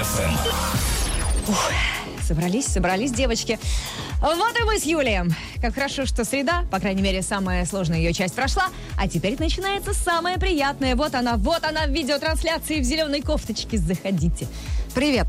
FM. Собрались, собрались девочки. Вот и мы с Юлием. Как хорошо, что среда, по крайней мере, самая сложная ее часть прошла. А теперь начинается самое приятное. Вот она, вот она в видеотрансляции в зеленой кофточке. Заходите. Привет.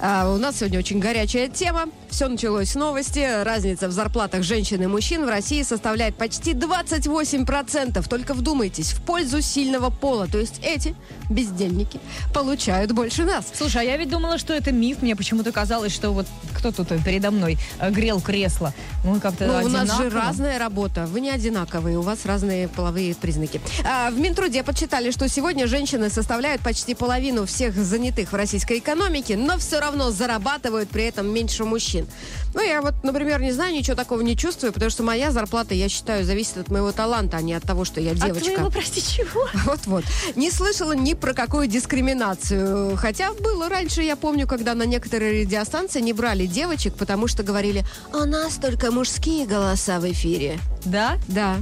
А, у нас сегодня очень горячая тема. Все началось с новости. Разница в зарплатах женщин и мужчин в России составляет почти 28%. Только вдумайтесь, в пользу сильного пола. То есть эти бездельники получают больше нас. Слушай, а я ведь думала, что это миф. Мне почему-то казалось, что вот кто тут передо мной э, грел кресло. Мы как-то Ну, у нас же разная работа. Вы не одинаковые, у вас разные половые признаки. А, в Минтруде подсчитали, что сегодня женщины составляют почти половину всех занятых в российской экономике, но все равно зарабатывают при этом меньше мужчин. Ну, я вот, например, не знаю, ничего такого не чувствую, потому что моя зарплата, я считаю, зависит от моего таланта, а не от того, что я От девочка. твоего, прости, чего? Вот-вот. Не слышала ни про какую дискриминацию. Хотя было раньше, я помню, когда на некоторые радиостанции не брали девочек, потому что говорили, у нас только мужские голоса в эфире. Да? Да.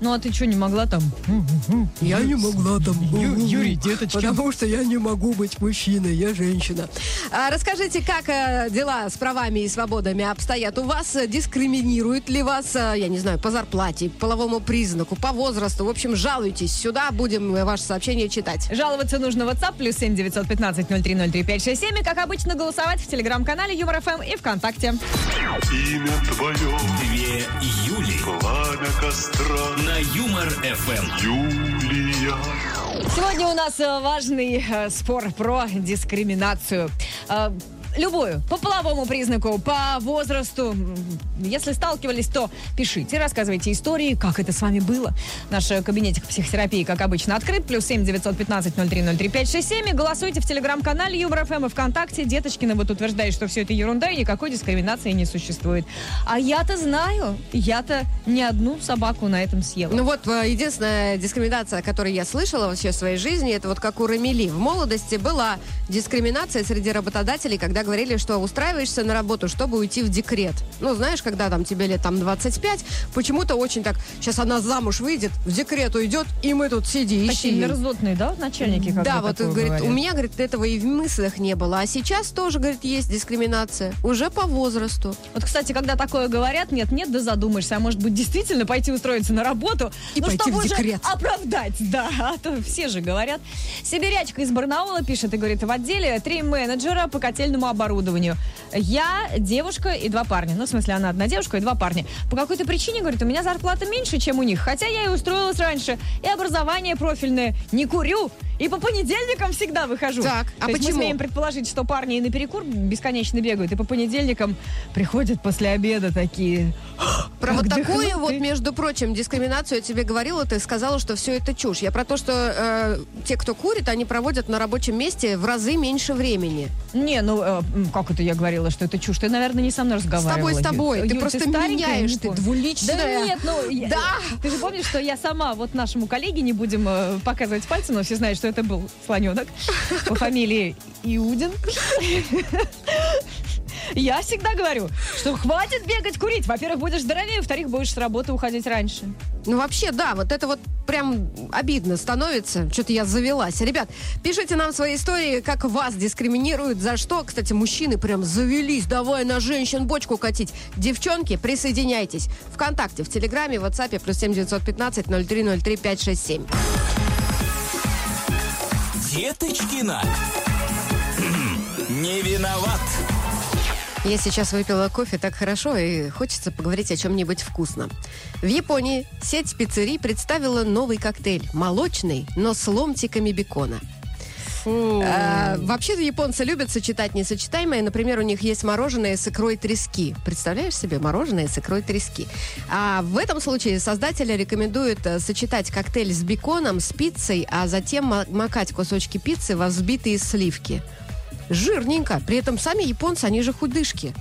Ну, а ты что, не могла там? Я не могла там. Ю- Юрий, деточка. Потому что я не могу быть мужчиной, я женщина. А, расскажите, как э, дела с правами и свободами обстоят у вас? Дискриминируют ли вас, э, я не знаю, по зарплате, по половому признаку, по возрасту? В общем, жалуйтесь. Сюда будем э, ваше сообщение читать. Жаловаться нужно в WhatsApp плюс 7 915 0303 567 и, как обычно, голосовать в телеграм-канале Юмор ФМ и ВКонтакте. Имя твое, Две Юли пламя костра, на Юмор FM. Юлия. Сегодня у нас э, важный э, спор про дискриминацию. Любую, по половому признаку, по возрасту. Если сталкивались, то пишите, рассказывайте истории, как это с вами было. Наш кабинетик психотерапии, как обычно, открыт. Плюс семь девятьсот пятнадцать ноль три ноль три пять шесть семь. И голосуйте в телеграм-канале Юмор ФМ и ВКонтакте. Деточкина вот утверждает, что все это ерунда и никакой дискриминации не существует. А я-то знаю. Я-то не одну собаку на этом съела. Ну вот, э, единственная дискриминация, которую я слышала вообще в своей жизни, это вот как у Рамили. В молодости была дискриминация среди работодателей, когда говорили, что устраиваешься на работу, чтобы уйти в декрет. Ну, знаешь, когда там тебе лет там 25, почему-то очень так, сейчас она замуж выйдет, в декрет уйдет, и мы тут сиди, Такие ищи. мерзотные, да, начальники? Да, вот говорит, говорят? у меня, говорит, этого и в мыслях не было. А сейчас тоже, говорит, есть дискриминация. Уже по возрасту. Вот, кстати, когда такое говорят, нет-нет, да задумаешься, а может быть действительно пойти устроиться на работу, И ну, пойти чтобы в уже декрет. оправдать, да, а то все же говорят. Сибирячка из Барнаула пишет и говорит, в отделе три менеджера по котельному оборудованию. Я, девушка и два парня. Ну, в смысле, она одна девушка и два парня. По какой-то причине, говорит, у меня зарплата меньше, чем у них, хотя я и устроилась раньше, и образование профильное, не курю, и по понедельникам всегда выхожу. Так, а То почему? Мы смеем предположить, что парни и на перекур бесконечно бегают, и по понедельникам приходят после обеда такие. Про вот такую дыхнуть вот, ты? между прочим, дискриминацию я тебе говорила, ты сказала, что все это чушь. Я про то, что э, те, кто курит, они проводят на рабочем месте в разы меньше времени. Не, ну э, как это я говорила, что это чушь? Ты, наверное, не со мной С разговаривала. тобой, с тобой. Ты Юль, просто старенькая, меняешь, ты двуличная. Да нет, ну... я- Да. Ты же помнишь, что я сама, вот нашему коллеге, не будем э, показывать пальцем, но все знают, что это был слоненок по фамилии Иудин. Я всегда говорю, что хватит бегать курить. Во-первых, будешь здоровее, во-вторых, будешь с работы уходить раньше. Ну, вообще, да, вот это вот прям обидно становится. Что-то я завелась. Ребят, пишите нам свои истории, как вас дискриминируют, за что. Кстати, мужчины прям завелись, давай на женщин бочку катить. Девчонки, присоединяйтесь. Вконтакте, в Телеграме, в WhatsApp, плюс 7 915 0303 567. Деточкина. Не виноват. Я сейчас выпила кофе так хорошо и хочется поговорить о чем-нибудь вкусном. В Японии сеть пиццерий представила новый коктейль. Молочный, но с ломтиками бекона. А, Вообще-то японцы любят сочетать несочетаемое. Например, у них есть мороженое с икрой трески. Представляешь себе мороженое с икрой трески? А в этом случае создатели рекомендуют э, сочетать коктейль с беконом, с пиццей, а затем ма- макать кусочки пиццы во взбитые сливки. Жирненько. При этом сами японцы, они же худышки.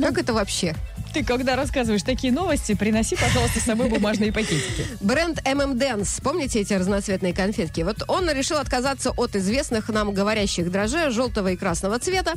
Как это вообще? Ты, когда рассказываешь такие новости, приноси, пожалуйста, с собой бумажные пакетики. Бренд M&M's, помните эти разноцветные конфетки? Вот он решил отказаться от известных нам говорящих дрожжей желтого и красного цвета.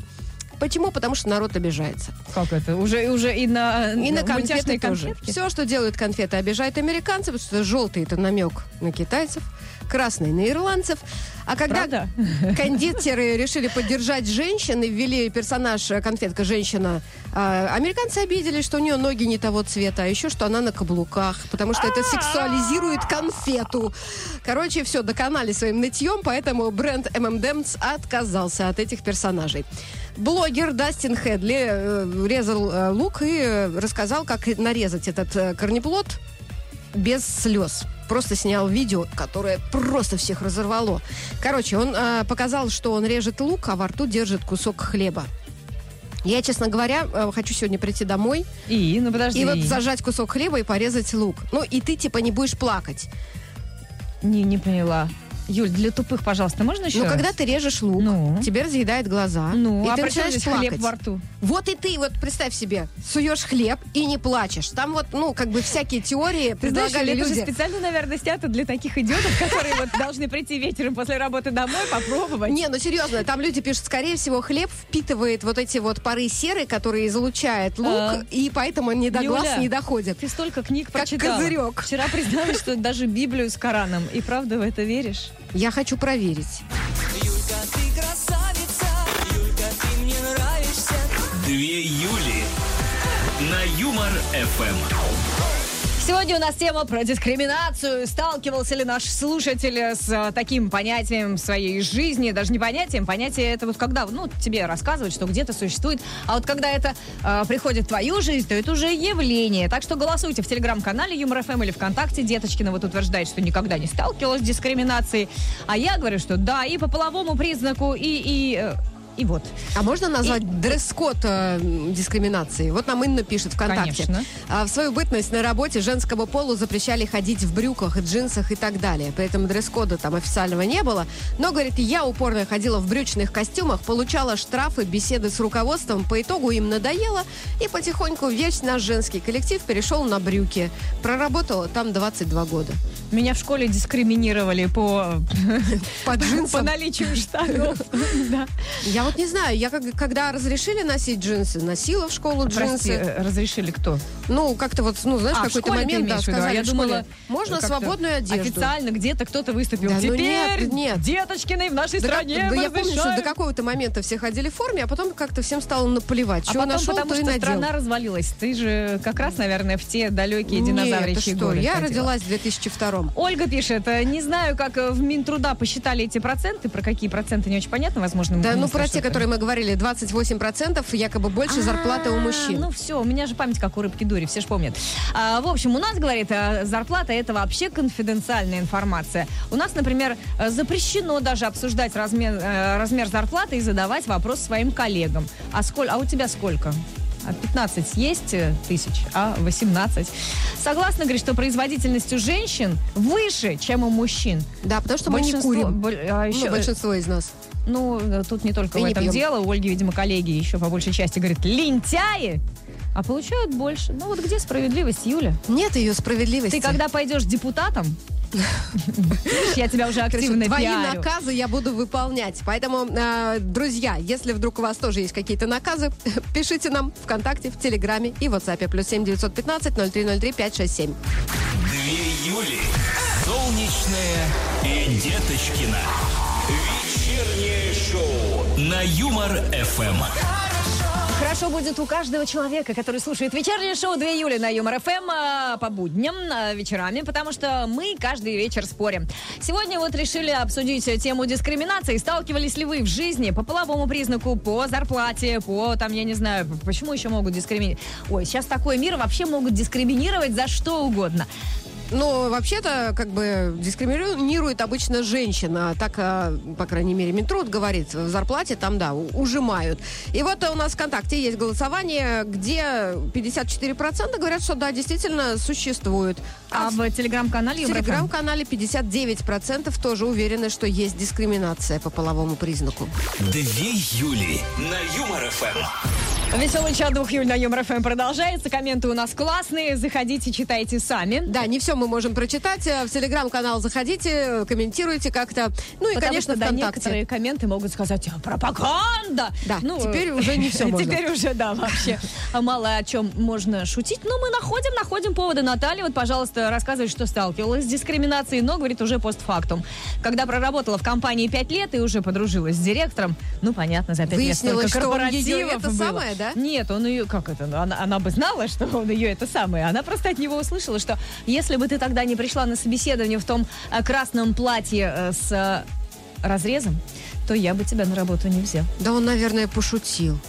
Почему? Потому что народ обижается. Как это? Уже, уже и на, И на конфеты тоже. конфетки? Все, что делают конфеты, обижает американцев, потому что желтый это намек на китайцев, красный на ирландцев. А когда Правда? кондитеры решили поддержать женщин и ввели персонаж э, конфетка женщина, а, американцы обиделись, что у нее ноги не того цвета, а еще что она на каблуках, потому что это сексуализирует конфету. Короче, все, доконали своим нытьем, поэтому бренд M&M's отказался от этих персонажей. Блогер Дастин Хедли э, резал э, лук и э, рассказал, как нарезать этот э, корнеплод без слез. Просто снял видео, которое просто всех разорвало. Короче, он э, показал, что он режет лук, а во рту держит кусок хлеба. Я, честно говоря, э, хочу сегодня прийти домой И, ну подожди. и вот зажать кусок хлеба и порезать лук. Ну, и ты, типа, не будешь плакать. Не, не поняла. Юль, для тупых, пожалуйста, можно еще Но раз? когда ты режешь лук, Ну? тебе разъедает глаза, Ну, и а ты начинаешь плакать. хлеб во рту? Вот и ты, вот представь себе, суешь хлеб и не плачешь. Там вот, ну, как бы всякие теории Ты знаешь, предлагали это же люди. специально, наверное, снято для таких идиотов, которые вот должны прийти вечером после работы домой, попробовать. Не, ну серьезно, там люди пишут, скорее всего, хлеб впитывает вот эти вот пары серы, которые излучает лук, А. и поэтому они до глаз не доходят. Ты столько книг Как прочитала. козырек. Вчера призналась, что даже Библию с Кораном. И правда в это веришь? Я хочу проверить. Юлька, ты красавица, Юлька, ты мне нравишься. Две Юли на Юмор ФМ. Сегодня у нас тема про дискриминацию. Сталкивался ли наш слушатель с э, таким понятием в своей жизни? Даже не понятием, понятие это вот когда, ну, тебе рассказывают, что где-то существует. А вот когда это э, приходит в твою жизнь, то это уже явление. Так что голосуйте в телеграм-канале Юмор ФМ или ВКонтакте. Деточкина вот утверждает, что никогда не сталкивалась с дискриминацией. А я говорю, что да, и по половому признаку, и, и, э, и вот. А можно назвать дресс-код э, дискриминации? Вот нам Инна пишет ВКонтакте. Конечно. А в свою бытность на работе женскому полу запрещали ходить в брюках, джинсах и так далее. При этом дресс-кода там официального не было. Но, говорит, я упорно ходила в брючных костюмах, получала штрафы, беседы с руководством. По итогу им надоело, и потихоньку весь наш женский коллектив перешел на брюки. Проработала там 22 года. Меня в школе дискриминировали по, По по джинсам. наличию штанов. Я вот не знаю, я как- когда разрешили носить джинсы, носила в школу Прости, джинсы. э, разрешили кто? Ну, как-то вот, ну, знаешь, А, какой-то момент, да? А сказали я думала, можно свободную одежду. Официально где-то кто-то выступил. Да ну Теперь нет, нет. Деточкины в нашей Да, как- стране да я помню, что до какого-то момента все ходили в форме, а потом как-то всем стало наплевать. А Что потом, нашел, потому то и что надел. страна развалилась. Ты же как раз, наверное, в те далекие Нет, динозавричьи что, годы я ходила. родилась в 2002 Ольга пишет, э, не знаю, как э, в Минтруда посчитали эти проценты, про какие проценты не очень понятно, возможно. Да, ну про те, что-то. которые мы говорили, 28% якобы больше зарплаты у А, мужчин. Ну все, у меня же память как у рыбки дури, все же помнят. А, в общем, у нас, говорит, э, зарплата это вообще конфиденциальная информация. У нас, например, э, запрещено даже обсуждать размер, э, размер зарплаты и задавать вопрос своим коллегам. А, сколь, а у тебя сколько? А 15 есть э, тысяч, а 18. Согласна, говорит, что производительность у женщин выше, чем у мужчин. Да, потому что мы не курим. боль- а Ну, еще- большинство из нас. Ну, э, тут не только И в не этом пьем. дело. У Ольги, видимо, коллеги еще по большей части говорят, лентяи, а получают больше. Ну вот где справедливость, Юля? Нет ее справедливости. Ты когда пойдешь депутатом, я тебя уже Короче, активно Твои пиарю. наказы я буду выполнять. Поэтому, э, друзья, если вдруг у вас тоже есть какие-то наказы, пишите нам ВКонтакте, в Телеграме и в WhatsApp. Плюс семь девятьсот пятнадцать ноль три ноль три пять шесть семь. Две Юли. Солнечная и Деточкина. Вечернее шоу на Юмор ФМ. Хорошо будет у каждого человека, который слушает вечернее шоу 2 июля на Юмор ФМ а, по будням, а, вечерами, потому что мы каждый вечер спорим. Сегодня вот решили обсудить тему дискриминации. Сталкивались ли вы в жизни по половому признаку, по зарплате, по, там, я не знаю, почему еще могут дискриминировать? Ой, сейчас такой мир, вообще могут дискриминировать за что угодно. Ну, вообще-то, как бы, дискриминирует обычно женщина. Так, а, по крайней мере, Минтруд говорит, в зарплате там, да, ужимают. И вот у нас в ВКонтакте есть голосование, где 54% говорят, что да, действительно существует. А в в телеграм-канале в телеграм-канале 59% тоже уверены, что есть дискриминация по половому признаку. Две Юли на Юмор ФМ. Веселый чат двух Юль на Юмор ФМ продолжается. Комменты у нас классные. Заходите, читайте сами. Да, не все мы можем прочитать. Э, В телеграм-канал заходите, комментируйте как-то. Ну и, Потому конечно, что, да, ВКонтакте. некоторые комменты могут сказать «А, пропаганда. Да, ну, теперь уже не всё можно. Теперь уже, да, вообще а мало о чем можно шутить. Но мы находим, находим поводы. Наталья, вот, пожалуйста, рассказывает, что сталкивалась с дискриминацией, но, говорит, уже постфактум. Когда проработала в компании пять лет и уже подружилась с директором, ну, понятно, за пять лет столько корпоративов это было. самое, да? Нет, он ее, как это, она, она бы знала, что он ее это самое. Она просто от него услышала, что если бы ты тогда не пришла на собеседование в том э, красном платье э, с разрезом, то я бы тебя на работу не взял. Да он, наверное, пошутил.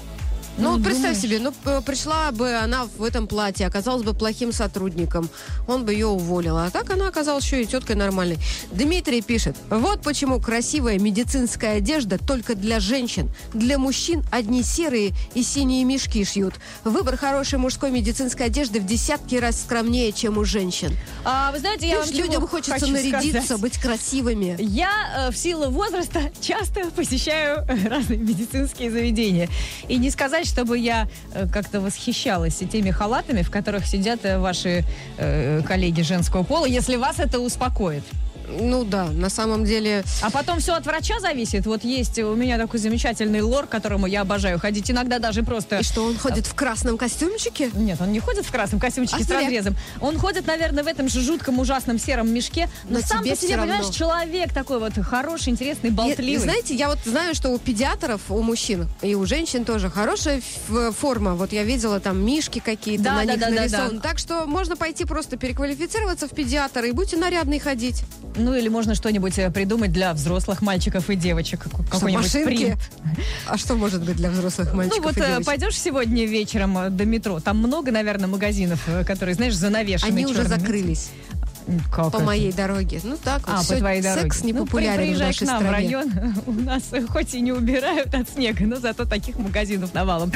Ну, вот представь себе, ну, пришла бы она в этом платье, оказалась бы плохим сотрудником, он бы ее уволил. А так она оказалась еще и теткой нормальной. Дмитрий пишет, вот почему красивая медицинская одежда только для женщин. Для мужчин одни серые и синие мешки шьют. Выбор хорошей мужской медицинской одежды в десятки раз скромнее, чем у женщин. А, вы знаете, я Видишь, вам людям хочется нарядиться, сказать? быть красивыми. Я э, в силу возраста часто посещаю разные медицинские заведения. И не сказать, чтобы я э, как-то восхищалась теми халатами, в которых сидят э, ваши э, коллеги женского пола, если вас это успокоит. Ну да, на самом деле... А потом все от врача зависит. Вот есть у меня такой замечательный лор, к которому я обожаю ходить. Иногда даже просто... И что, он ходит в красном костюмчике? Нет, он не ходит в красном костюмчике А с разрезом. Он ходит, наверное, в этом же жутком ужасном сером мешке. Но, Но сам тебе по себе, всё равно. понимаешь, человек такой вот хороший, интересный, болтливый. И, знаете, я вот знаю, что у педиатров, у мужчин и у женщин тоже хорошая ф- форма. Вот я видела там мишки какие-то Да, на да, них да, да, нарисованы. да. Так что можно пойти просто переквалифицироваться в педиатра и будьте нарядный ходить. Ну или можно что-нибудь э, придумать для взрослых мальчиков и девочек. Какой-нибудь принт. А что может быть для взрослых мальчиков Ну вот и э, девочек? пойдешь сегодня вечером э, до метро, там много, наверное, магазинов, которые, знаешь, занавешены Они уже черными. закрылись М, Как по это? моей дороге. Ну так вот, А, по всё, твоей дороге. секс не Ну, при- популярен в приезжай нашей к нам стране. в район. У нас хоть и не убирают от снега, но зато таких магазинов навалом.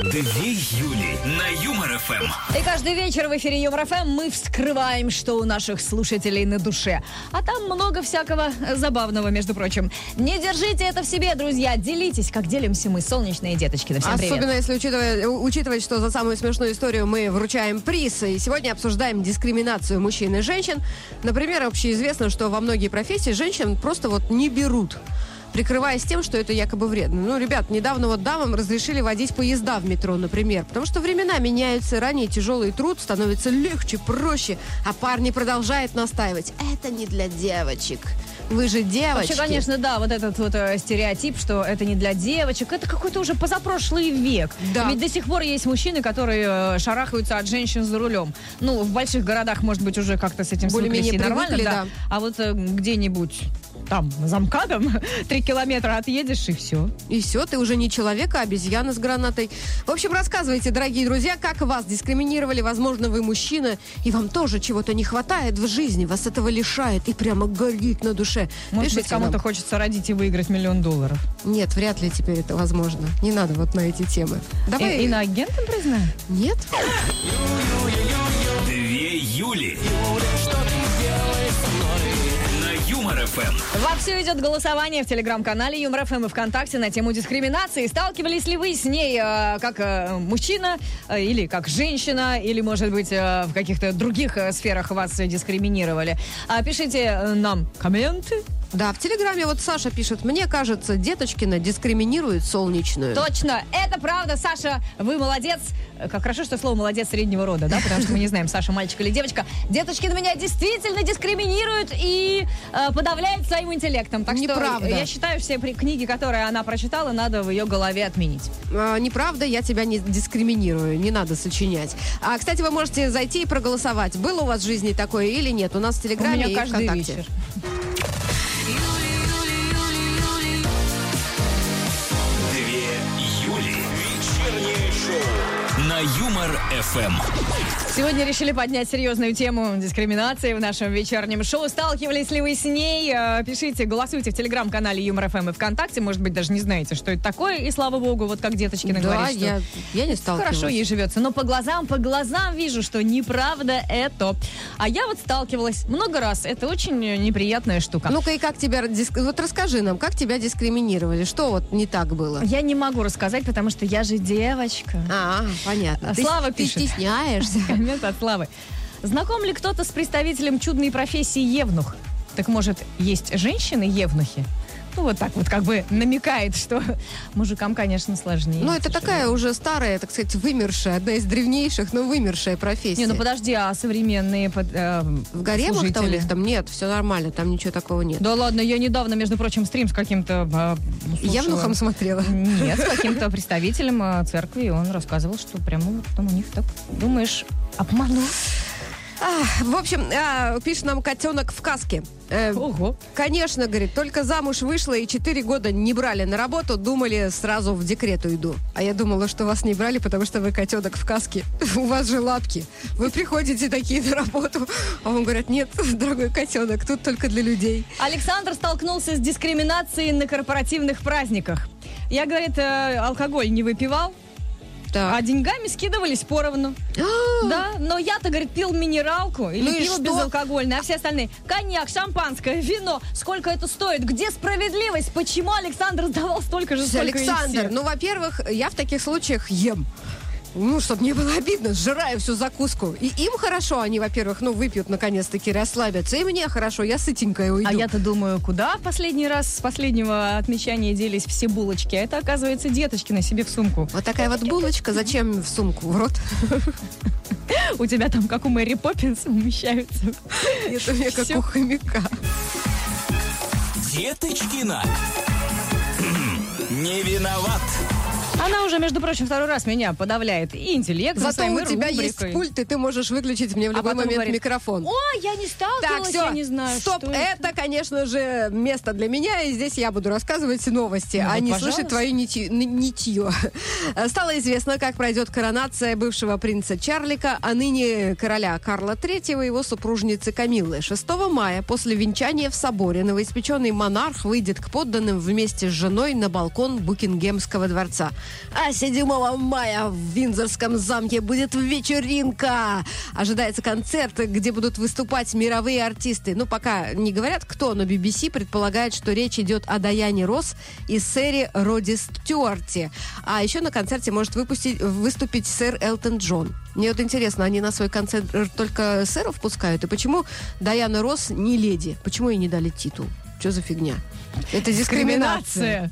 Две Юли на Юмор ФМ. И каждый вечер в эфире Юмор ФМ мы вскрываем, что у наших слушателей на душе. А там много всякого забавного, между прочим. Не держите это в себе, друзья. Делитесь, как делимся мы, солнечные деточки. Всем привет. Особенно если учитывая, учитывать, что за самую смешную историю мы вручаем приз. И сегодня обсуждаем дискриминацию мужчин и женщин. Например, общеизвестно, что во многие профессии женщин просто вот не берут прикрываясь тем, что это якобы вредно. Ну, ребят, недавно вот дамам разрешили водить поезда в метро, например, потому что времена меняются, ранее тяжелый труд становится легче, проще, а парни продолжают настаивать. Это не для девочек. Вы же девочки. Вообще, конечно, да, вот этот вот э, стереотип, что это не для девочек, это какой-то уже позапрошлый век. Да. Ведь до сих пор есть мужчины, которые э, шарахаются от женщин за рулем. Ну, в больших городах, может быть, уже как-то с этим Более-менее нормально, привыкли, да. да. А вот э, где-нибудь там, за МКАДом, три километра отъедешь, и все. И все, ты уже не человек, а обезьяна с гранатой. В общем, рассказывайте, дорогие друзья, как вас дискриминировали. Возможно, вы мужчина, и вам тоже чего-то не хватает в жизни. Вас этого лишает и прямо горит на душе. Может быть, Пишите кому-то нам. хочется родить и выиграть миллион долларов. Нет, вряд ли теперь это возможно. Не надо вот на эти темы. Давай... И, иноагентом признаю? Нет? Две Юли. На ФМ. Вовсю идет голосование в телеграм-канале Юмор ФМ и ВКонтакте на тему дискриминации. Сталкивались ли вы с ней э, как э, мужчина э, или как женщина, или, может быть, э, в каких-то других э, сферах вас э, дискриминировали? А, пишите э, нам комменты. Да, в Телеграме вот Саша пишет, мне кажется, Деточкина дискриминирует солнечную. Точно, это правда, Саша, вы молодец. Как хорошо, что слово молодец среднего рода, да, потому что мы не знаем, Саша мальчик или девочка. Деточкин меня действительно дискриминирует и э, подавляет своим интеллектом. Так Неправда. что я считаю, все книги, которые она прочитала, надо в ее голове отменить. А, неправда, я тебя не дискриминирую, не надо сочинять. А, кстати, вы можете зайти и проголосовать. Было у вас в жизни такое или нет? У нас в У Телеграме меня и каждый ВКонтакте. вечер. Две Сегодня решили поднять серьезную тему дискриминации в нашем вечернем шоу. Сталкивались ли вы с ней? Э, Пишите, голосуйте в телеграм-канале Юмор ФМ и ВКонтакте. Может быть, даже не знаете, что это такое. И слава богу, вот как Деточкина Да, говорит, что я, я не сталкивалась. Хорошо ей живется. Но по глазам, по глазам вижу, что неправда это. А я вот сталкивалась много раз. Это очень неприятная штука. Ну-ка, и как тебя... диск- Вот расскажи нам, как тебя дискриминировали? Что вот не так было? я не могу рассказать, потому что я же девочка. А, понятно. Ты, Слава ты пишет. стесняешься. Коммент от Славы. Знаком ли кто-то с представителем чудной профессии евнух? Так может, есть женщины-евнухи? Ну, вот так вот как бы намекает, что мужикам, конечно, сложнее. Ну, это такая уже старая, так сказать, вымершая, одна из древнейших, но вымершая профессия. Не, ну подожди, а современные под- э, В гаремах-то у них там нет, все нормально, там ничего такого нет. Да ладно, я недавно, между прочим, стрим с каким-то... э, слушала. Явнухом смотрела. Нет, с каким-то представителем э, церкви, он рассказывал, что прямо вот там у них так, думаешь, обманул. А, в общем, а, пишет нам котенок в каске. Э, Ого. Конечно, говорит, только замуж вышла и 4 года не брали на работу, думали, сразу в декрет уйду. А я думала, что вас не брали, потому что вы котенок в каске. У вас же лапки. Вы приходите такие на работу. А он говорит, нет, дорогой котенок, тут только для людей. Александр столкнулся с дискриминацией на корпоративных праздниках. Я, говорит, э, алкоголь не выпивал, Так. а деньгами скидывались поровну. Да, но я-то, говорит, пил минералку или Ну пиво безалкогольное, а все остальные коньяк, шампанское, вино. Сколько это стоит? Где справедливость? Почему Александр сдавал столько же, сколько Александр, ну, во-первых, я в таких случаях ем. Ну, чтобы не было обидно, сжираю всю закуску. И им хорошо, они, во-первых, ну, выпьют, наконец-таки, расслабятся. И мне хорошо, я сытенькая уйду. А я-то думаю, куда в последний раз с последнего отмечания делись все булочки? А это, оказывается, деточки на себе в сумку. Вот такая вот булочка, зачем в сумку? В рот? У тебя там, как у Мэри Поппинс, умещаются. Это мне как Всё. у хомяка. Деточкина. Не виноват. Она уже, между прочим, второй раз меня подавляет. И интеллект Зато у тебя рубрикой. есть пульт, и ты можешь выключить мне в А любой потом момент говорит, микрофон. О, я не Так, сталкивалась, все, я не знаю, стоп, что это, конечно же, место для меня, и здесь я буду рассказывать новости, Ну а вот, не пожалуйста. слышать твою нити- нитье. Стало известно, как пройдет коронация бывшего принца Чарлика, а ныне короля Карла III и его супружницы Камиллы. 6 мая после венчания в соборе новоиспеченный монарх выйдет к подданным вместе с женой на балкон Букингемского дворца. А 7 мая в Виндзорском замке будет вечеринка. Ожидается концерт, где будут выступать мировые артисты. Ну, пока не говорят кто, но BBC предполагает, что речь идет о Даяне Росс и сэре Роди Стюарте. А еще на концерте может выпустить, выступить сэр Элтон Джон. Мне вот интересно, они на свой концерт только сэров пускают? И почему Даяна Росс не леди? Почему ей не дали титул? Что за фигня? Это дискриминация.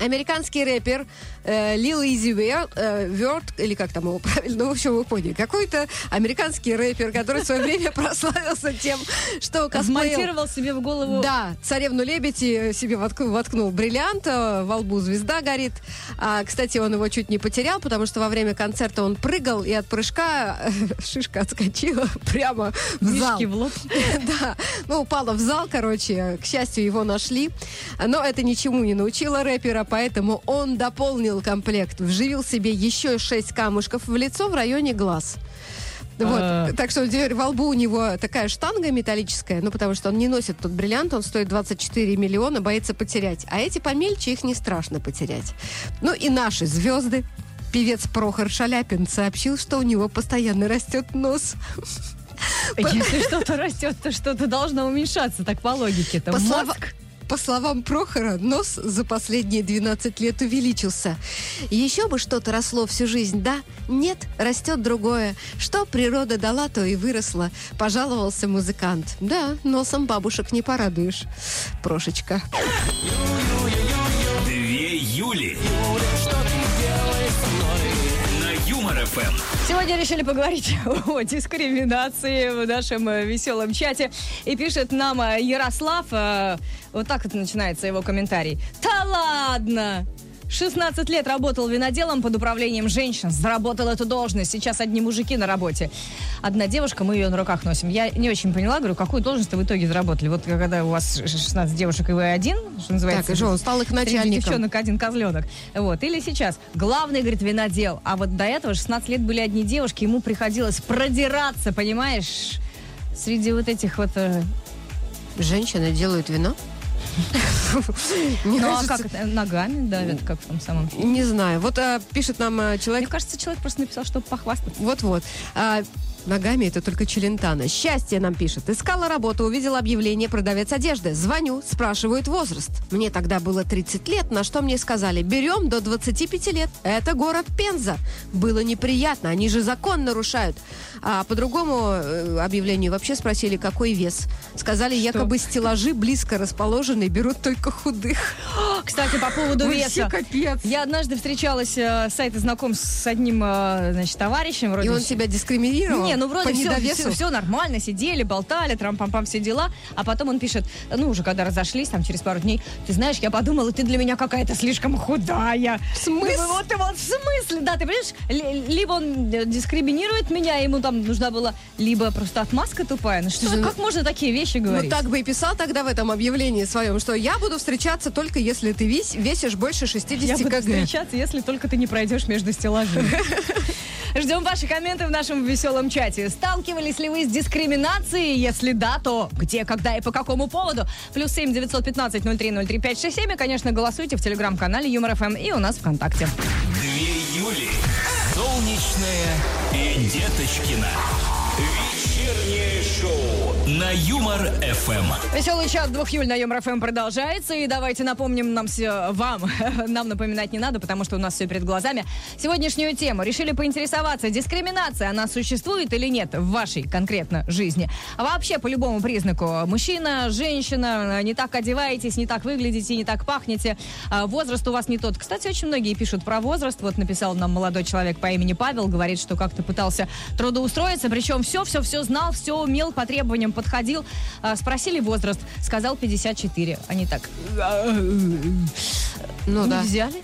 Американский рэпер э, Лил Изи Верт, или как там его правильно, ну, в общем, вы поняли. Какой-то американский рэпер, который в свое время прославился тем, что косплеил... Вмонтировал себе в голову. Да, царевну лебедь и себе воткнул, воткнул бриллиант, э, во лбу звезда горит. А, кстати, он его чуть не потерял, потому что во время концерта он прыгал, и от прыжка э, шишка отскочила прямо в зал. Мишки в лоб. Да, ну, упала в зал, короче. К счастью, его нашли. Но это ничему не научило рэпера, поэтому он дополнил комплект. Вживил себе еще шесть камушков в лицо в районе глаз. Вот, А. так что теперь во лбу у него такая штанга металлическая, ну, потому что он не носит тот бриллиант, он стоит 24 миллиона, боится потерять. А эти помельче, их не страшно потерять. Ну, и наши звезды. Певец Прохор Шаляпин сообщил, что у него постоянно растет нос. Если что-то растет, то что-то должно уменьшаться, так по логике-то. По, Мозг. По словам Прохора, нос за последние 12 лет увеличился. Еще бы что-то росло всю жизнь, да? Нет, растет другое. Что природа дала, то и выросло. Пожаловался музыкант. Да, носом бабушек не порадуешь. Прошечка. Две Юли. На Юмор ФМ. Сегодня решили поговорить о дискриминации в нашем э, веселом чате. И пишет нам э, Ярослав, э, вот так это начинается его комментарий. Да ладно! 16 лет работал виноделом под управлением женщин. Заработал эту должность. Сейчас одни мужики на работе. Одна девушка, мы ее на руках носим. Я не очень поняла, говорю, какую должность в итоге заработали? Вот когда у вас 16 девушек и вы один, что называется. Так, и что, он стал их начальником. девчонок один козленок. Вот. Или сейчас. Главный, говорит, винодел. А вот до этого 16 лет были одни девушки, ему приходилось продираться, понимаешь, среди вот этих вот... э, Женщины делают вино? Мне Ну, а как? Ногами давят, как в том самом... Не знаю. Вот а, пишет нам а, Мне человек... кажется, человек просто написал, чтобы похвастаться. Вот-вот. Ногами это только Челентано. Счастье нам пишет. Искала работу, увидела объявление продавец одежды. Звоню, спрашивают возраст. Мне тогда было 30 лет, на что мне сказали, берем до 25 лет. Это город Пенза. Было неприятно, они же закон нарушают. А по другому э, объявлению вообще спросили, какой вес. Сказали, якобы стеллажи близко расположены, берут только худых. Кстати, по поводу Вообще веса. капец. Я однажды встречалась э, с сайта знаком с одним, э, значит, товарищем. Вроде И он себя дискриминировал? Не, ну вроде все, недовесу? все, нормально, сидели, болтали, трам-пам-пам, все дела. А потом он пишет, ну, уже когда разошлись, там, через пару дней, ты знаешь, я подумала, ты для меня какая-то слишком худая. В смысле? Думаю, Вот, вот в смысле, да, ты понимаешь, ли- либо он э, дискриминирует меня, ему там нужна была, либо просто отмазка тупая. Ну что, Слушай, как можно такие вещи Ну говорить? так бы и писал тогда в этом объявлении своем, что я буду встречаться только если ты весишь больше 60 Я буду кг. встречаться, если только ты не пройдешь между стеллажами. Ждем ваши комменты в нашем веселом чате. Сталкивались ли вы с дискриминацией? Если да, то где, когда и по какому поводу? Плюс семь девятьсот пятнадцать ноль три ноль три пять шесть семь. И, конечно, голосуйте в телеграм-канале Юмор ФМ и у нас ВКонтакте. Две Юли. Солнечная и Деточкина. Вечернее шоу на Юмор ФМ. Веселый чат двух Юль на Юмор ФМ продолжается. И давайте напомним нам все, вам, нам напоминать не надо, потому что у нас все перед глазами. Сегодняшнюю тему решили поинтересоваться, дискриминация, она существует или нет в вашей конкретно жизни. А вообще, по любому признаку, мужчина, женщина, не так одеваетесь, не так выглядите, не так пахнете, а возраст у вас не тот. Кстати, очень многие пишут про возраст. Вот написал нам молодой человек по имени Павел, говорит, что как-то пытался трудоустроиться, причем все-все-все знал, все умел, по требованиям подходил. А, Спросили возраст, сказал 54. Они так, Ну не да. взяли?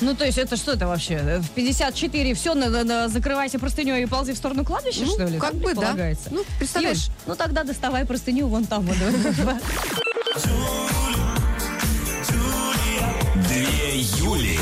Ну, то есть это что это вообще? В 54 все, на, на- закрывайте простыней и ползи в сторону кладбища, Ну, что ли? как бы, да. Ну, представляешь. Юль, ну тогда доставай простыню вон там. вот. Две Юли.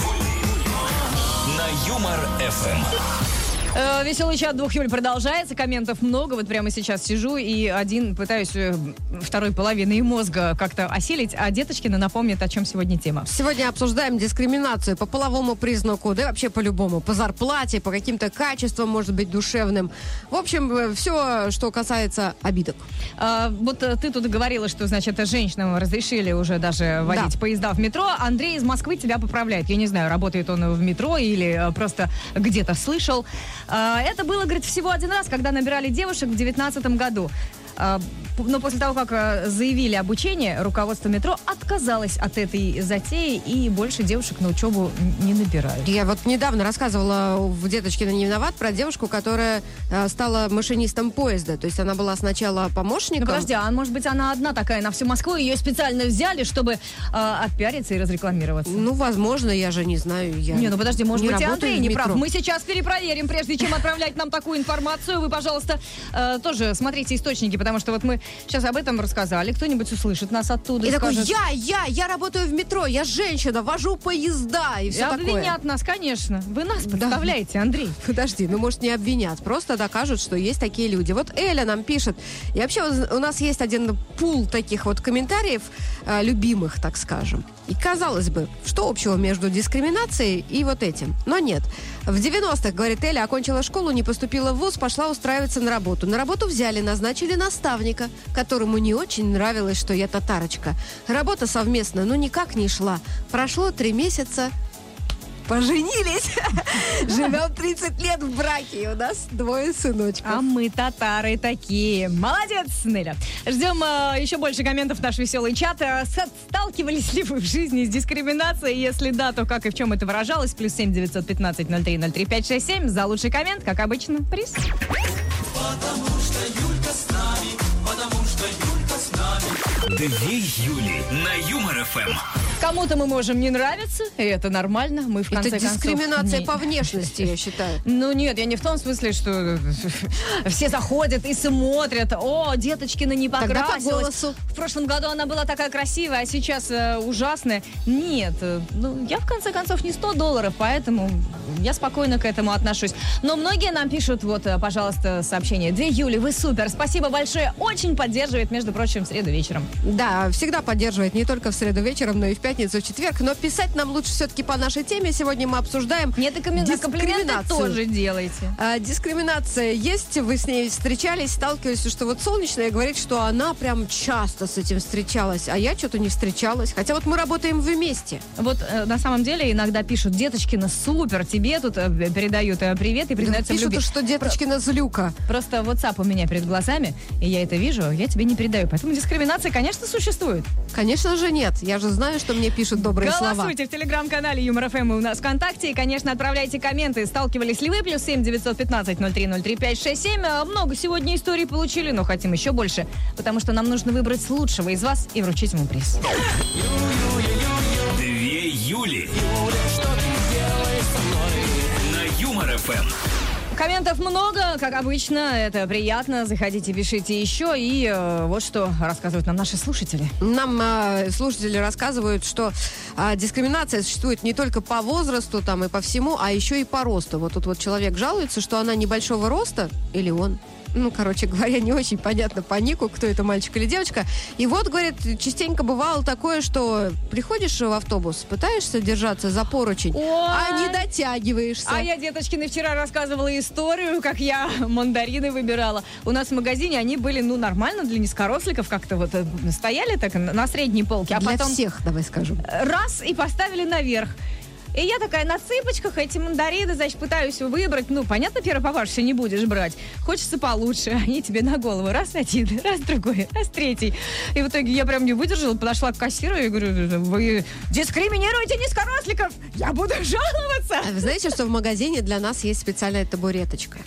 На Юмор ФМ. Э, Веселый чат двух Юль продолжается, комментов много. Вот прямо сейчас сижу и один пытаюсь э, второй половиной мозга как-то осилить, а Деточкина напомнит, о чем сегодня тема. Сегодня обсуждаем дискриминацию по половому признаку, да и вообще по-любому, по зарплате, по каким-то качествам, может быть, душевным. В общем, все, что касается обидок. А, вот э, ты тут говорила, что, значит, женщинам разрешили уже даже водить Да. поезда в метро. Андрей из Москвы тебя поправляет. Я не знаю, работает он в метро или э, просто где-то слышал. А, это было, говорит, всего один раз, когда набирали девушек в девятнадцатом году. Но после того, как э, заявили обучение, руководство метро отказалось от этой затеи и больше девушек на учебу не набирают. Я вот недавно рассказывала в «Деточке не виноват» про девушку, которая э, стала машинистом поезда. То есть она была сначала Ну, помощником. подожди, а может быть она одна такая на всю Москву, ее специально взяли, чтобы э, отпиариться и разрекламироваться? Ну, возможно, я же не знаю. Я Не, ну подожди, может не быть, и Андрей не прав. Мы сейчас перепроверим, прежде чем отправлять нам такую информацию. Вы, пожалуйста, э, тоже смотрите источники, потому что вот мы сейчас об этом рассказали. Кто-нибудь услышит нас оттуда и, И такой, скажет, я, я, я работаю в метро, я женщина, вожу поезда и «И все такое. обвинят нас, конечно. Вы нас Да. подставляете, Андрей. Подожди, ну может не обвинят, просто докажут, что есть такие люди. Вот Эля нам пишет, и вообще у у нас есть один пул таких вот комментариев, э, любимых, так скажем. И казалось бы, что общего между дискриминацией и вот этим? Но нет. В 90-х, говорит Эля, окончила школу, не поступила в ВУЗ, пошла устраиваться на работу. На работу взяли, назначили наставника, которому не очень нравилось, что я татарочка. Работа совместно, ну никак не шла. Прошло три месяца, поженились. Живем 30 лет в браке, и у нас двое сыночков. А мы татары такие. Молодец, Неля. Ждем э, еще больше комментов в наш веселый чат. Э, Сталкивались ли вы в жизни с дискриминацией? Если да, то как и в чем это выражалось? Плюс семь девятьсот пятнадцать ноль три ноль три пять шесть семь. За лучший коммент, как обычно, приз. Две Юли на Юмор ФМ. Кому-то мы можем не нравиться, и это нормально. Мы в конце Это концов дискриминация не- по внешности, я считаю. Ну нет, я не в том смысле, что все заходят и смотрят. О, деточкина не Тогда по покрасилась. голосу. В прошлом году она была такая красивая, а сейчас э, ужасная. Нет, э, ну я в конце концов не 100 долларов, поэтому я спокойно к этому отношусь. Но многие нам пишут, вот, э, пожалуйста, сообщение. 2 Юли, вы супер, спасибо большое. Очень поддерживает, между прочим, в среду вечером. Да, всегда поддерживает не только в среду вечером, но и в пятницу, в четверг. Но писать нам лучше все-таки по нашей теме. Сегодня мы обсуждаем Нет, и коммен- дискриминацию. тоже делайте. А, дискриминация есть, вы с ней встречались, сталкивались, что вот солнечная говорит, что она прям часто с этим встречалась, а я что-то не встречалась. Хотя вот мы работаем вместе. Вот э, на самом деле иногда пишут, деточкина, супер, тебе тут э, передают э, привет и признаются в Пишут, любви. что деточкина злюка. Просто WhatsApp у меня перед глазами, и я это вижу, я тебе не передаю. Поэтому дискриминация, конечно, существует. Конечно же нет. Я же знаю, что мне пишут добрые слова. Голосуйте в телеграм-канале Юмор ФМ и у нас ВКонтакте. И, конечно, отправляйте комменты. Сталкивались ли вы? Плюс семь девятьсот пятнадцать ноль три ноль три пять шесть семь. А, Много сегодня историй получили, но хотим еще больше. Потому что нам нужно выбрать лучшего из вас и вручить ему приз. Две Юли. На Юмор ФМ. Комментов много, как обычно. Это приятно. Заходите, пишите еще. И э, вот что рассказывают нам наши слушатели. Нам а, слушатели рассказывают, что а, дискриминация существует не только по возрасту там и по всему, а еще и по росту. Вот тут вот человек жалуется, что она небольшого роста, или он. Ну, короче говоря, не очень понятно по нику, кто это, мальчик или девочка. И вот, говорит, частенько бывало такое, что приходишь в автобус, пытаешься держаться за поручень, Ой. а не дотягиваешься. А я деточкины вчера рассказывала историю, как я мандарины выбирала. У нас в магазине они были, ну, нормально для низкоросликов, как-то вот э, стояли так на на средней полке, а Для потом всех, давай скажем. раз и поставили наверх. И я такая на цыпочках эти мандарины, значит, пытаюсь выбрать. Ну, понятно, первый попавшийся не будешь брать. Хочется получше. Они тебе на голову. Раз один, раз другой, раз третий. И в итоге я прям не выдержала, подошла к кассиру и говорю, вы дискриминируете низкоросликов. Я буду жаловаться. А вы знаете, что в магазине для нас есть специальная табуреточка?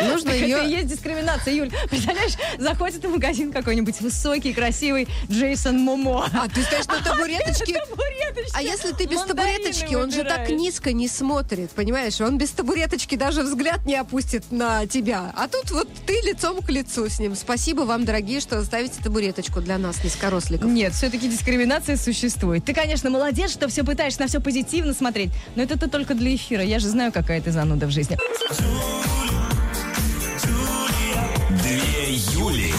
Нужно Так ее... Это и есть дискриминация, Юль. Представляешь, заходит в магазин какой-нибудь высокий, красивый Джейсон Момоа. А ты стоишь на табуреточке? Табуреточки. А если ты без Мандарины табуреточки, он же так низко не смотрит, понимаешь? Он без табуреточки даже взгляд не опустит на тебя. А тут вот ты лицом к лицу с ним. Спасибо вам, дорогие, что ставите табуреточку для нас, низкоросликов. Нет, все-таки дискриминация существует. Ты, конечно, молодец, что все пытаешься на все позитивно смотреть, но это ты только для эфира. Я же знаю, какая ты зануда в жизни. Юли.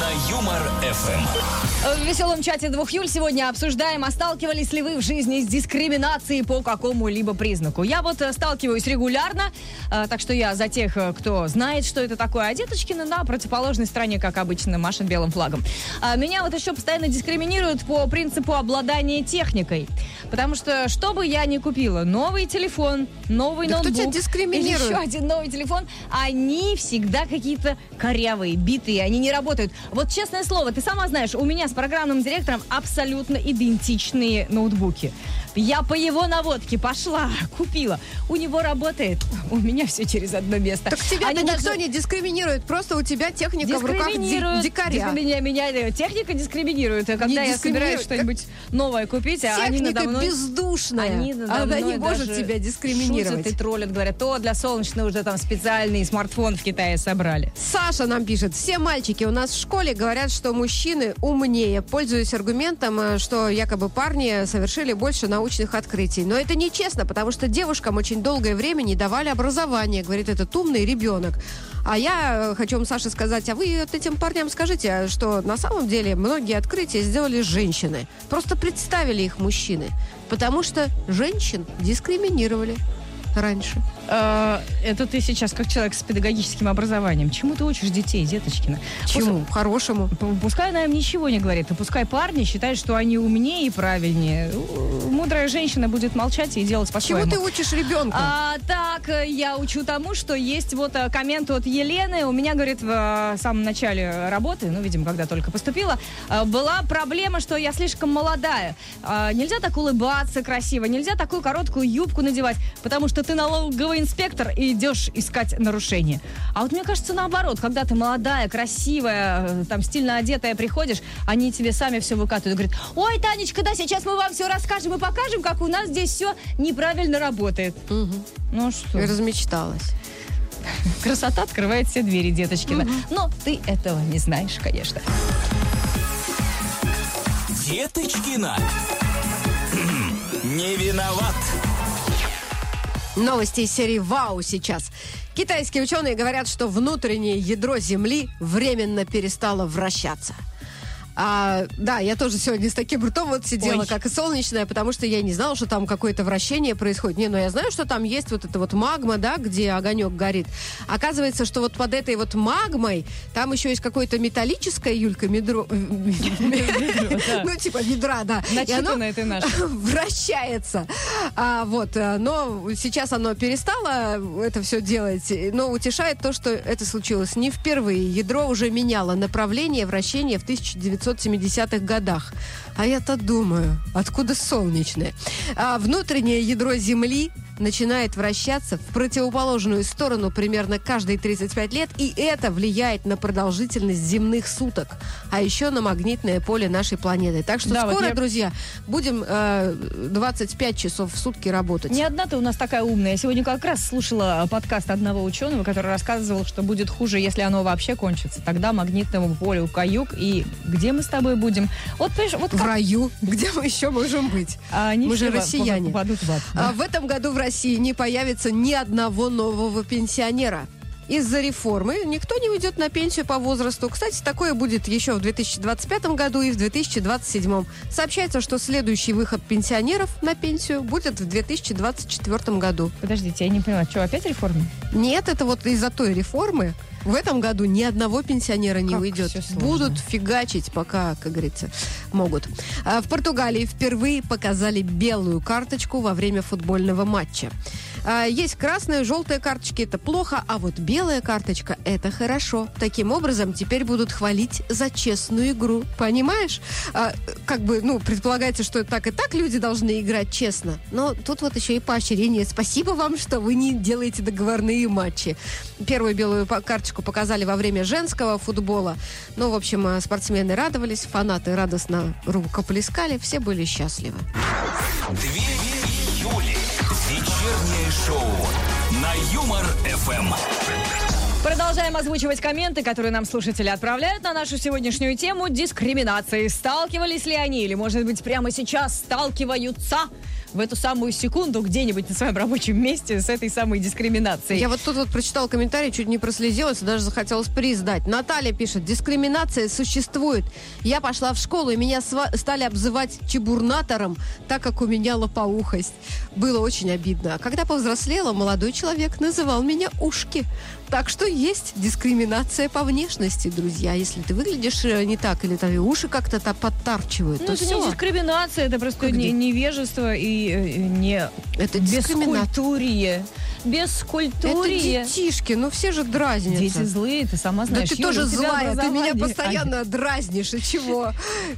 На Юмор ФМ. В веселом чате двух Юль сегодня обсуждаем, а сталкивались ли вы в жизни с дискриминацией по какому-либо признаку. Я вот э, сталкиваюсь регулярно, э, так что я за тех, э, кто знает, что это такое. А Деточкина на противоположной стороне, как обычно, машет белым флагом. А Меня вот еще постоянно дискриминируют по принципу обладания техникой. Потому что, что бы я ни купила, новый телефон, новый Да кто ноутбук, тебя дискриминирует? еще один новый телефон, они всегда какие-то корявые, битые, они не работают. Вот честное слово, ты сама знаешь, у меня с программным директором абсолютно идентичные ноутбуки. Я по его наводке пошла, купила. У него работает, у меня все через одно место. Так тебя Они никто даже не дискриминирует, просто у тебя техника в руках ди- дикаря. Меня, меня э, техника дискриминирует. Когда Не я собираюсь что-нибудь новое купить, а они надо мной... бездушная. Они надо Она не может тебя дискриминировать. Шутят и троллят, говорят, то для солнечного уже там специальный смартфон в Китае собрали. Саша нам пишет, все мальчики у нас в школе говорят, что мужчины умнее, пользуясь аргументом, э, что якобы парни совершили больше научных открытий. Но это нечестно, потому что девушкам очень долгое время не давали образование, говорит этот умный ребенок. А я э, хочу вам, Саша, сказать, а вы вот этим парням скажите, а что на самом деле многие открытия сделали женщины. Просто представили их мужчины. Потому что женщин дискриминировали раньше. Э, Это ты сейчас как человек с педагогическим образованием. Чему ты учишь детей, деточкина? Чему? Хорошему. П- Пускай она им ничего не говорит, и пускай парни считают, что они умнее и правильнее. Мудрая женщина будет молчать и делать Чему по-своему. ты учишь ребенка? А, так, э, я учу тому, что есть вот э, коммент от Елены. У меня, говорит, в самом начале работы, ну, видимо, когда только поступила, была проблема, что я слишком молодая. Нельзя так улыбаться красиво, нельзя такую короткую юбку надевать, потому что что ты налоговый инспектор и идешь искать нарушения. А вот мне кажется, наоборот, когда ты молодая, красивая, э, там стильно одетая приходишь, они тебе сами все выкатывают. Говорят, ой, Танечка, да, сейчас мы вам все расскажем и покажем, как у нас здесь все неправильно работает. Ну что, И размечталась. красота открывает все двери, деточкина. Но ты этого не знаешь, конечно. Деточкина. Не виноват. Новости из серии «Вау» сейчас. Китайские ученые говорят, что внутреннее ядро Земли временно перестало вращаться. А, да, я тоже сегодня с таким ртом вот сидела, Ой. как и солнечная, потому что я не знала, что там какое-то вращение происходит. Не, ну я знаю, что там есть вот эта вот магма, да, где огонек горит. Оказывается, что вот под этой вот магмой там еще есть какое-то металлическое, Юлька, медро... Ну, типа ведра, да. Начитанная ты наша. вращается. А, вот, э, но сейчас оно перестало это все делать, но утешает то, что это случилось не впервые. Ядро уже меняло направление вращения в 1970-х годах. А я-то думаю, откуда солнечное? А внутреннее ядро Земли начинает вращаться в противоположную сторону примерно каждые 35 лет, и это влияет на продолжительность земных суток, а еще на магнитное поле нашей планеты. Так что Да, вот скоро, я- друзья, будем э, 25 часов в сутки работать. Не одна ты у нас такая умная. Я сегодня как раз слушала подкаст одного ученого, который рассказывал, что будет хуже, если оно вообще кончится. Тогда магнитному полю каюк. И где мы с тобой будем? Вот, вот В как... раю, где мы еще можем быть? А мы же россияне. в ад, да? А в этом году в России не появится ни одного нового пенсионера. Из-за реформы никто не уйдет на пенсию по возрасту. Кстати, такое будет еще в 2025 году и в 2027. Сообщается, что следующий выход пенсионеров на пенсию будет в 2024 году. Подождите, я не поняла, что, опять реформа? Нет, это вот из-за той реформы в этом году ни одного пенсионера не Как уйдет. Будут фигачить, пока, как говорится, могут. А в Португалии впервые показали белую карточку во время футбольного матча. А, Есть красная, желтая карточки, это плохо, а вот белая карточка – это хорошо. Таким образом, теперь будут хвалить за честную игру. Понимаешь? А, Как бы, ну, предполагается, что так и так люди должны играть честно. Но тут вот еще и поощрение. Спасибо вам, что вы не делаете договорные матчи. Первую белую карточку показали во время женского футбола. Ну, в общем, а, спортсмены радовались, фанаты радостно рукоплескали, все были счастливы. Две. Вечернее шоу на Юмор ФМ. Продолжаем озвучивать комменты, которые нам слушатели отправляют на нашу сегодняшнюю тему дискриминации. Сталкивались ли они или, может быть, прямо сейчас сталкиваются в эту самую секунду где-нибудь на своем рабочем месте с этой самой дискриминацией? Я вот тут вот прочитала комментарий, чуть не прослезилась, даже захотелось приз дать. Наталья пишет, дискриминация существует. Я пошла в школу, и меня стали обзывать чебурнатором, так как у меня лопоухость. Было очень обидно. А когда повзрослела, молодой человек называл меня ушки. Так что есть дискриминация по внешности, друзья. Если ты выглядишь э, не так, или твои уши как-то подтарчивают, Ну, то это все. не дискриминация, это просто Как не- где? невежество и э, не Это дискриминация. бескультурие. Это Бескультурие. детишки, ну все же дразнятся. Дети злые, ты сама Да знаешь. ты Юля, тоже злая, ты меня постоянно дразнишь. И чего?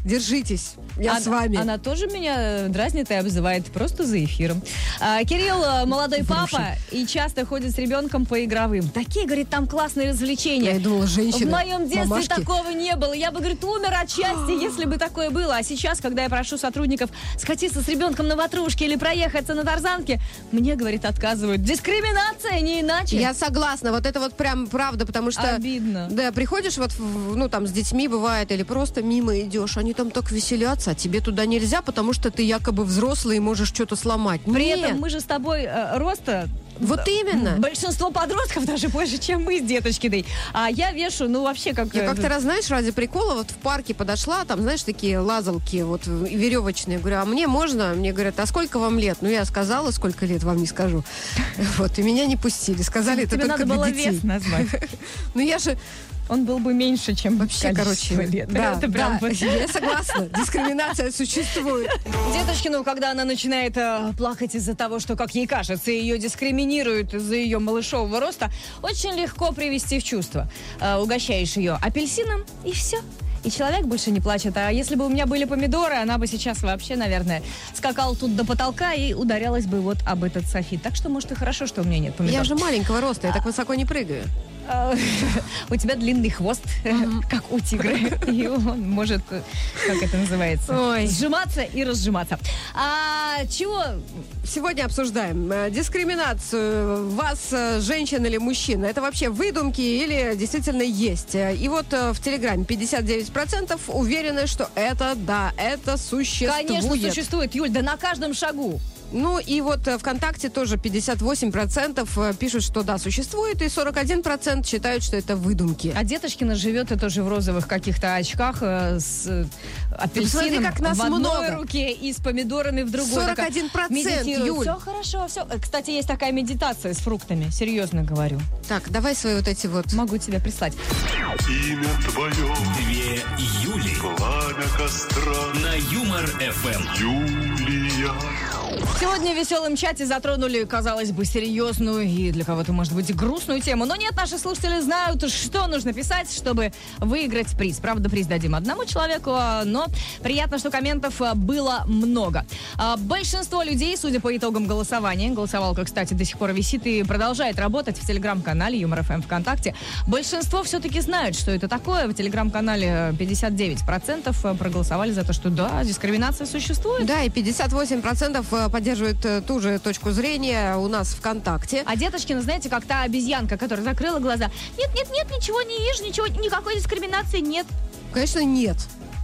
Держитесь, я Она- с вами. Она тоже меня дразнит и обзывает просто за эфиром. А, Кирилл э, молодой папа и часто ходит с ребенком по игровым. Такие, говорит, там классные развлечения. Я думала, женщины, В моем детстве мамашки. такого не было. Я бы, говорит, умер от счастья, если бы такое было. А сейчас, когда я прошу сотрудников скатиться с ребенком на ватрушке или проехаться на тарзанке, мне, говорит, отказывают. Дискриминация, не иначе. Я согласна, вот это вот прям правда, потому что... Обидно. Да, приходишь вот, ну, там, с детьми бывает, или просто мимо идешь, они там так веселятся, а тебе туда нельзя, потому что ты якобы взрослый и можешь что-то сломать. При Нет, этом мы же с тобой э, роста вот именно. Большинство подростков даже больше, чем мы с деточкиной. А я вешу, ну, вообще как... Я э, как-то раз, знаешь, ради прикола вот в парке подошла, там, знаешь, такие лазалки вот веревочные. Говорю, а мне можно? Мне говорят, а сколько вам лет? Ну, я сказала, сколько лет, вам не скажу. Вот, и меня не пустили. Сказали, это Тебе только надо для было детей. вес назвать. Ну, я же Он был бы меньше, чем вообще, короче, лет. да, Это прям да, вот- я согласна. Дискриминация существует. Деточкину, когда она начинает э, плакать из-за того, что, как ей кажется, ее дискриминируют из-за ее малышового роста, очень легко привести в чувство. Э, угощаешь ее апельсином, и все. и человек больше не плачет. А если бы у меня были помидоры, она бы сейчас вообще, наверное, скакала тут до потолка и ударялась бы вот об этот софит. Так что, может, и хорошо, что у меня нет помидоров. Я же маленького роста, я так высоко не прыгаю. А, У тебя длинный хвост, как у тигра. И он может, как это называется, сжиматься и разжиматься. А чего? Сегодня обсуждаем э, дискриминацию вас, э, женщин или мужчин. Это вообще выдумки или действительно есть? И вот э, в Телеграме 59% уверены, что это, да, это существует. Конечно, существует, Юль, да на каждом шагу. Ну и вот э, ВКонтакте тоже 58% э, пишут, что да, существует, и 41% считают, что это выдумки. А Деточкина живет и тоже в розовых каких-то очках э, с э, апельсином посмотри, как нас в одной много. руке и с помидорами в другой. 41%, Юль. Все хорошо, все. Кстати, есть такая медитация с фруктами, серьезно говорю. Так, давай свои вот эти вот... Могу тебе прислать. Имя твое, Две Юли пламя костра, на Юмор ФМ. Юлия. Сегодня в веселом чате затронули, казалось бы, серьезную и для кого-то, может быть, грустную тему. Но нет, наши слушатели знают, что нужно писать, чтобы выиграть приз. Правда, приз дадим одному человеку, а, но приятно, что комментов а, было много. А, Большинство людей, судя по итогам голосования, голосовалка, кстати, до сих пор висит и продолжает работать в телеграм-канале Юмор ФМ ВКонтакте. Большинство все-таки знают, что это такое. В телеграм-канале 59% проголосовали за то, что да, дискриминация существует. Да, и 58% поддерживают э, ту же точку зрения у нас ВКонтакте. А Деточкина, знаете, как та обезьянка, которая закрыла глаза. Нет, нет, нет, ничего не вижу, ничего, никакой дискриминации нет. Конечно, нет.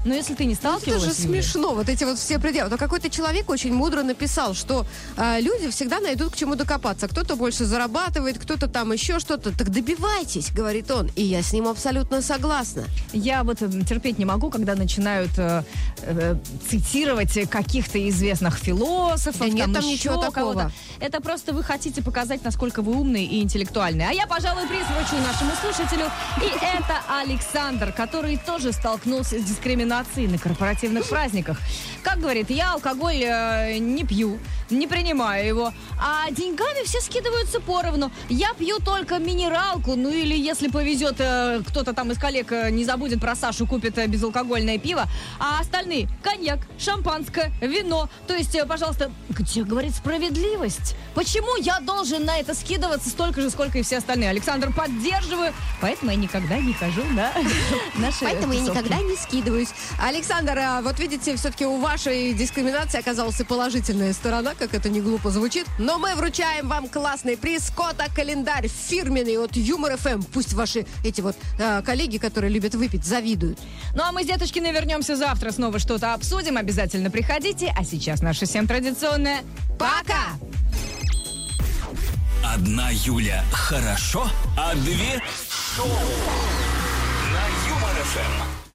Но если ты не Это сталкивалась... же с ними- смешно, вот эти вот все пределы. Но какой-то человек очень мудро написал, что э, люди всегда найдут к чему докопаться. Кто-то больше зарабатывает, кто-то там еще что-то. Так добивайтесь, говорит он. И я с ним абсолютно согласна. Я вот э, терпеть не могу, когда начинают э, э, цитировать каких-то известных философов. Да нет там ничего такого. Это просто вы хотите показать, насколько вы умные и интеллектуальные. А я, пожалуй, приз вручу нашему слушателю. И это Александр, который тоже столкнулся с дискриминацией на корпоративных праздниках. Как говорит, я алкоголь э, не пью, не принимаю его, а деньгами все скидываются поровну. Я пью только минералку, ну или если повезет, э, кто-то там из коллег э, не забудет про Сашу, купит э, безалкогольное пиво, а остальные коньяк, шампанское, вино. То есть, э, пожалуйста, где, говорит, справедливость? Почему я должен на это скидываться столько же, сколько и все остальные? Александр, поддерживаю, поэтому я никогда не хожу на наши Поэтому я никогда не скидываюсь. Александр, а вот видите, все-таки у вашей дискриминации оказалась и положительная сторона, как это не глупо звучит. Но мы вручаем вам классный приз Кота календарь фирменный от Юмор ФМ. Пусть ваши эти вот э, коллеги, которые любят выпить, завидуют. Ну а мы с Деточкиной вернемся завтра, снова что-то обсудим. Обязательно приходите. А сейчас наша всем традиционная «Пока!» Одна Юля хорошо, а две шоу на Юмор ФМ.